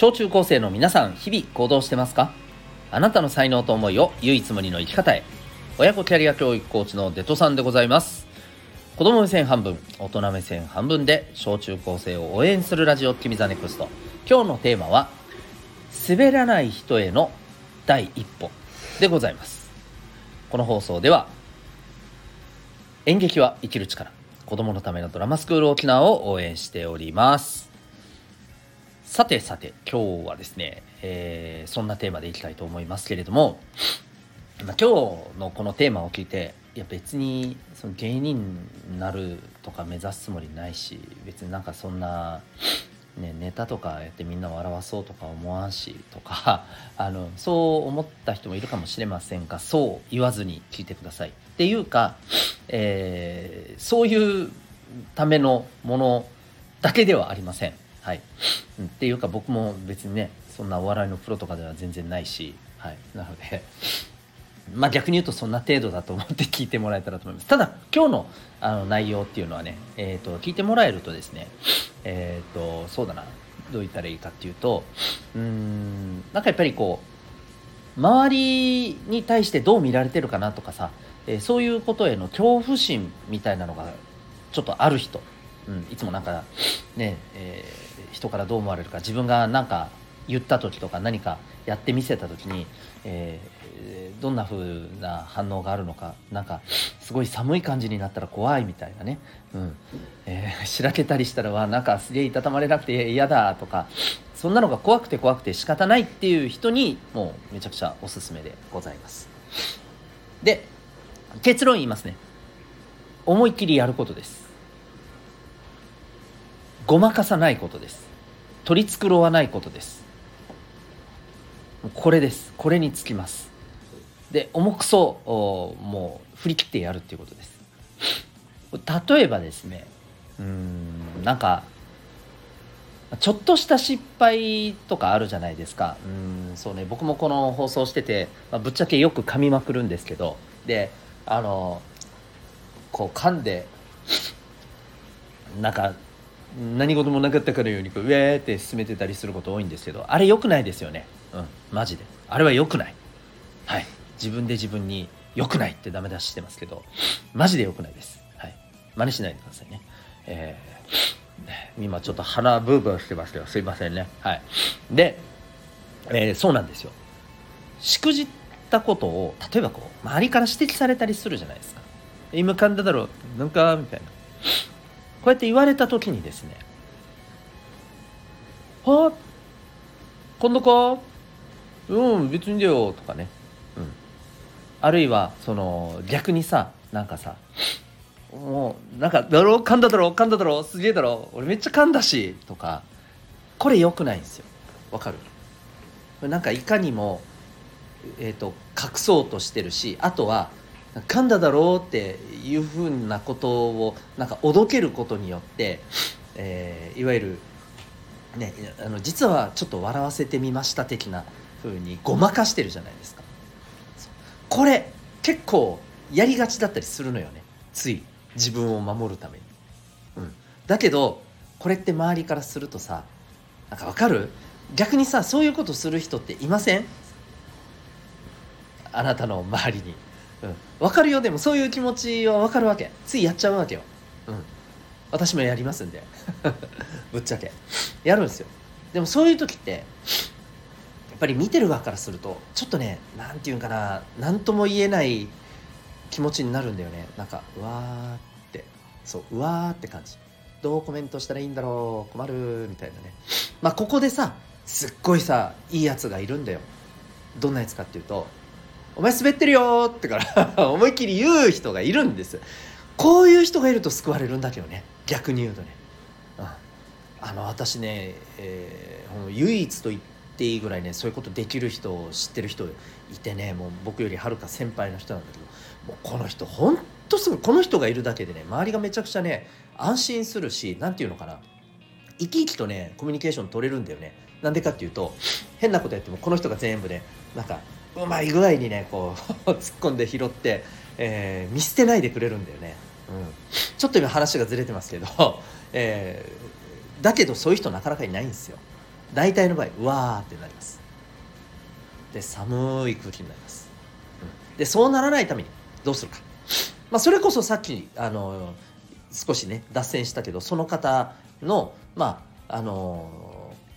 小中高生の皆さん日々行動してますか？あなたの才能と思いを唯一無二の生き方へ。親子キャリア教育コーチのデトさんでございます。子供目線半分大人目線半分で小中高生を応援するラジオ君 the NEXT。今日のテーマは滑らない人への第一歩でございます。この放送では演劇は生きる力子供のためのドラマスクール沖縄を応援しております。さてさて今日はですね、えー、そんなテーマでいきたいと思いますけれども、ま、今日のこのテーマを聞いていや別にその芸人になるとか目指すつもりないし別になんかそんなね、ネタとかやってみんな笑わそうとか思わんしとか あのそう思った人もいるかもしれませんがそう言わずに聞いてくださいっていうか、えー、そういうためのものだけではありません。はい、っていうか僕も別にねそんなお笑いのプロとかでは全然ないし、はい、なので まあ、逆に言うとそんな程度だと思って聞いてもらえたらと思います。ただ、今日のあの内容っていうのはね、えーと、聞いてもらえるとですね、えっ、ー、と、そうだな、どう言ったらいいかっていうと、うん、なんかやっぱりこう、周りに対してどう見られてるかなとかさ、えー、そういうことへの恐怖心みたいなのがちょっとある人、うん、いつもなんかね、えー、人からどう思われるか、自分が何か言った時とか何かやってみせた時に、えー、どんな風な反応があるのかなんかすごい寒い感じになったら怖いみたいなね、うん。えー、しらけたりしたらわなんかすげえいたたまれなくて嫌だとかそんなのが怖くて怖くて仕方ないっていう人にもうめちゃくちゃおすすめでございます。で結論言いますね。思いっきりやることです。ごまかさないことです。取り繕わないことです。これです。これにつきます。で重くそもう振り切ってやるっていうことです。例えばですねうんなんかちょっとした失敗とかあるじゃないですか。うんそうね僕もこの放送してて、まあ、ぶっちゃけよく噛みまくるんですけどであのこう噛んでなんか何事もなかったかのようにこうウェーって進めてたりすること多いんですけどあれ良くないですよね。うんマジで。あれは良くない。はい。自分で自分に良くないってダメ出ししてますけどマジで良くないです。はい。真似しないでくださいね。えー、今ちょっと鼻ブーブーしてますけどすいませんね。はい。で、えー、そうなんですよ。しくじったことを例えばこう周りから指摘されたりするじゃないですか。今噛んだだろう。なんかみたいな。こうやって言われた時にですね「はあ？今度か？うん別にだよ」とかね、うん、あるいはその逆にさなんかさもうなんか「だろ噛んだだろ噛んだだろすげえだろ俺めっちゃ噛んだし」とかこれ良くないんですよ。わかる？なんかいかにもえーと隠そうとしてるしあとは噛んだだろうっていうふうなことをなんかおどけることによって、えー、いわゆる、ね、あの実はちょっと笑わせてみました的なふうにごまかしてるじゃないですか。これ結構やりがちだったりするのよね。つい自分を守るために、うん、だけどこれって周りからするとさなんかわかる？逆にさそういうことする人っていません？あなたの周りに。うん、分かるよ。でもそういう気持ちは分かるわけ。ついやっちゃうわけよ、うん、私もやりますんで。ぶっちゃけ。やるんですよ。でもそういう時ってやっぱり見てる側からするとちょっとね何て言うんかな何とも言えない気持ちになるんだよね。なんかうわーって。そううわーって感じ。どうコメントしたらいいんだろう。困るみたいなね。まあここでさすっごいさいいやつがいるんだよ。どんなやつかっていうとお前滑ってるよってから 思いっきり言う人がいるんです。こういう人がいると救われるんだけどね。逆に言うとね、うん、あの私ね、えー、唯一と言っていいぐらいねそういうことできる人を知ってる人いてねもう僕よりはるか先輩の人なんだけどもうこの人ほんとすぐこの人がいるだけでね周りがめちゃくちゃね安心するし何て言うのかな生き生きとねコミュニケーション取れるんだよね。なんでかっていうと変なことやってもこの人が全部ねなんかうまい具合にねこう 突っ込んで拾って、えー、見捨てないでくれるんだよね、うん、ちょっと今話がずれてますけど、えー、だけどそういう人なかなかいないんですよ。大体の場合うわーってなります。で寒い空気になります、うん、でそうならないためにどうするか、まあ、それこそさっきあの少しね脱線したけどその方のまああの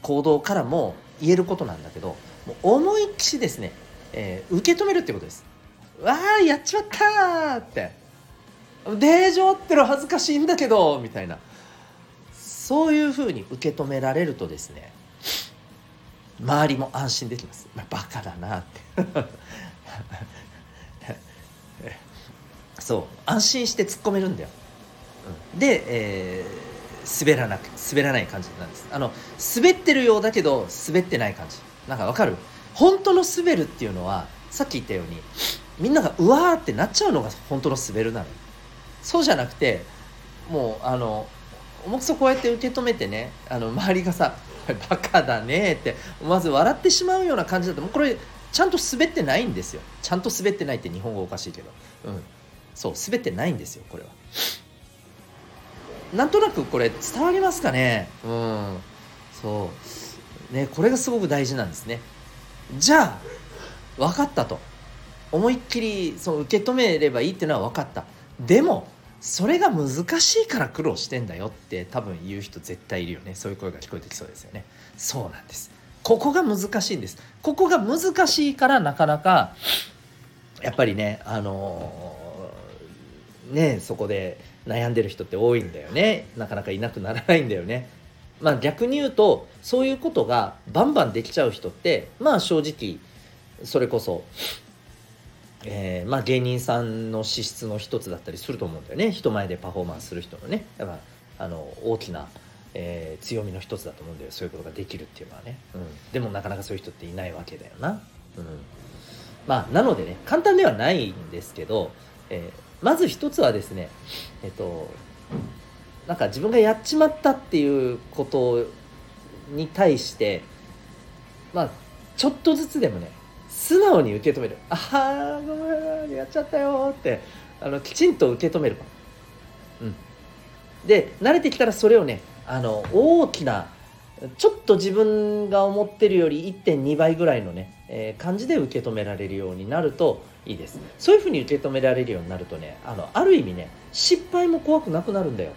行動からも言えることなんだけど思いっきしですね、えー、受け止めるってことです。わあやっちまったって。デージ終わってる恥ずかしいんだけどみたいな。そういうふうに受け止められるとですね周りも安心できます、まあ、バカだなって。そう安心して突っ込めるんだよ、で、えー、滑らなく滑らない感じなんです。あの滑ってるようだけど滑ってない感じ。なんかわかる？本当の滑るっていうのはさっき言ったようにみんながうわーってなっちゃうのが本当の滑るなの。そうじゃなくてもうあの重くそこうやって受け止めてねあの周りがさ「バカだね」ってまず笑ってしまうような感じだともうこれちゃんと滑ってないんですよ。ちゃんと滑ってないって日本語おかしいけど。うん。そう滑ってないんですよこれは。なんとなくこれ伝わりますかね？うん。そう。ねこれがすごく大事なんですね。じゃあ分かったと。思いっきりそう受け止めればいいっていうのは分かった。でもそれが難しいから苦労してんだよって多分言う人絶対いるよね。そういう声が聞こえてきそうですよね。そうなんです。ここが難しいんです。ここが難しいからなかなかやっぱりねあのー、ねそこで悩んでる人って多いんだよね。なかなかいなくならないんだよね。まあ逆に言うとそういうことがバンバンできちゃう人ってまあ正直それこそえー、まあ、芸人さんの資質の一つだったりすると思うんだよね。人前でパフォーマンスする人のね。やっぱあの大きな、えー、強みの一つだと思うんだよ。そういうことができるっていうのはね、うん、でもなかなかそういう人っていないわけだよな、うん、まあなのでね簡単ではないんですけど、えー、まず一つはですねえっとなんか自分がやっちまったっていうことに対してまあちょっとずつでもね素直に受け止める「ああごめんやっちゃったよ」ってあのきちんと受け止める。うん、で慣れてきたらそれをねあの大きなちょっと自分が思ってるより1.2倍ぐらいのね、えー、感じで受け止められるようになるといいです。そういうふうに受け止められるようになるとねあのある意味ね失敗も怖くなくなるんだよ。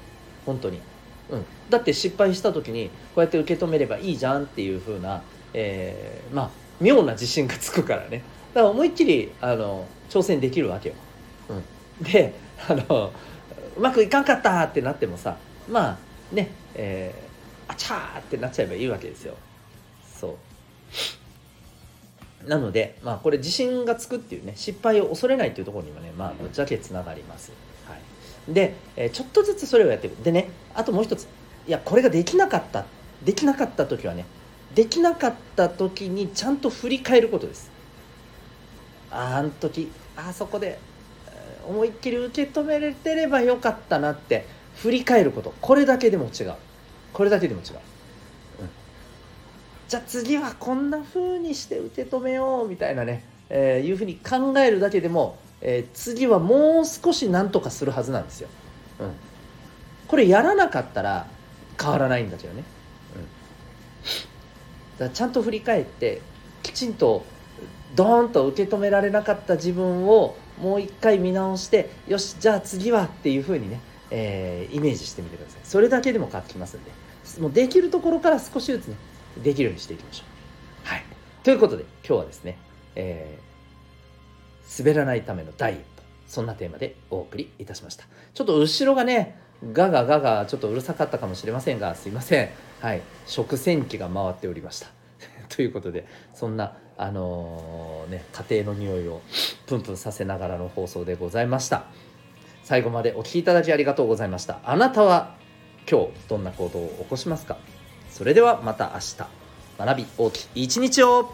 本当に、うん、だって失敗した時にこうやって受け止めればいいじゃんっていう風な、えー、まあ妙な自信がつくからね。だから思いっきりあの挑戦できるわけよ、うん、であのうまくいかんかったってなってもさまあねえー、あちゃーってなっちゃえばいいわけですよ。そう。なのでまあこれ自信がつくっていうね失敗を恐れないっていうところにもねまあぶっちゃけつながります、で、えー、ちょっとずつそれをやっていく。でねあともう一つ。いやこれができなかった。できなかった時はねできなかった時にちゃんと振り返ることです。ああの時あそこで思いっきり受け止めれてればよかったなって振り返ること。これだけでも違う。これだけでも違う、じゃあ次はこんな風にして受け止めようみたいなね、えー、いうふうに考えるだけでも、えー、次はもう少し何とかするはずなんですよ、うん、これやらなかったら変わらないんだけどね。だちゃんと振り返ってきちんとドーンと受け止められなかった自分をもう一回見直してよしじゃあ次はっていうふうにね、えー、イメージしてみてください。それだけでも変わってきますんで。もうできるところから少しずつねできるようにしていきましょう。はい。ということで今日はですね、えー、滑らないための第一歩そんなテーマでお送りいたしました。ちょっと後ろがねガガガガちょっとうるさかったかもしれませんがすいません。はい。食洗機が回っておりました。ということでそんなあのー、ね家庭の匂いをプンプンさせながらの放送でございました。最後までお聴きいただきありがとうございました。あなたは今日どんな行動を起こしますか？それではまた明日。学び大きい一日を